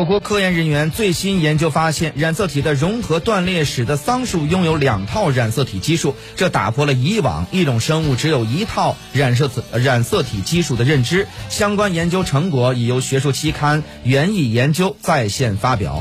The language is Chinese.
我国科研人员最新研究发现染色体的融合断裂使得桑树拥有两套染色体基数这打破了以往一种生物只有一套染色染色体基数的认知。相关研究成果已由学术期刊园艺研究在线发表。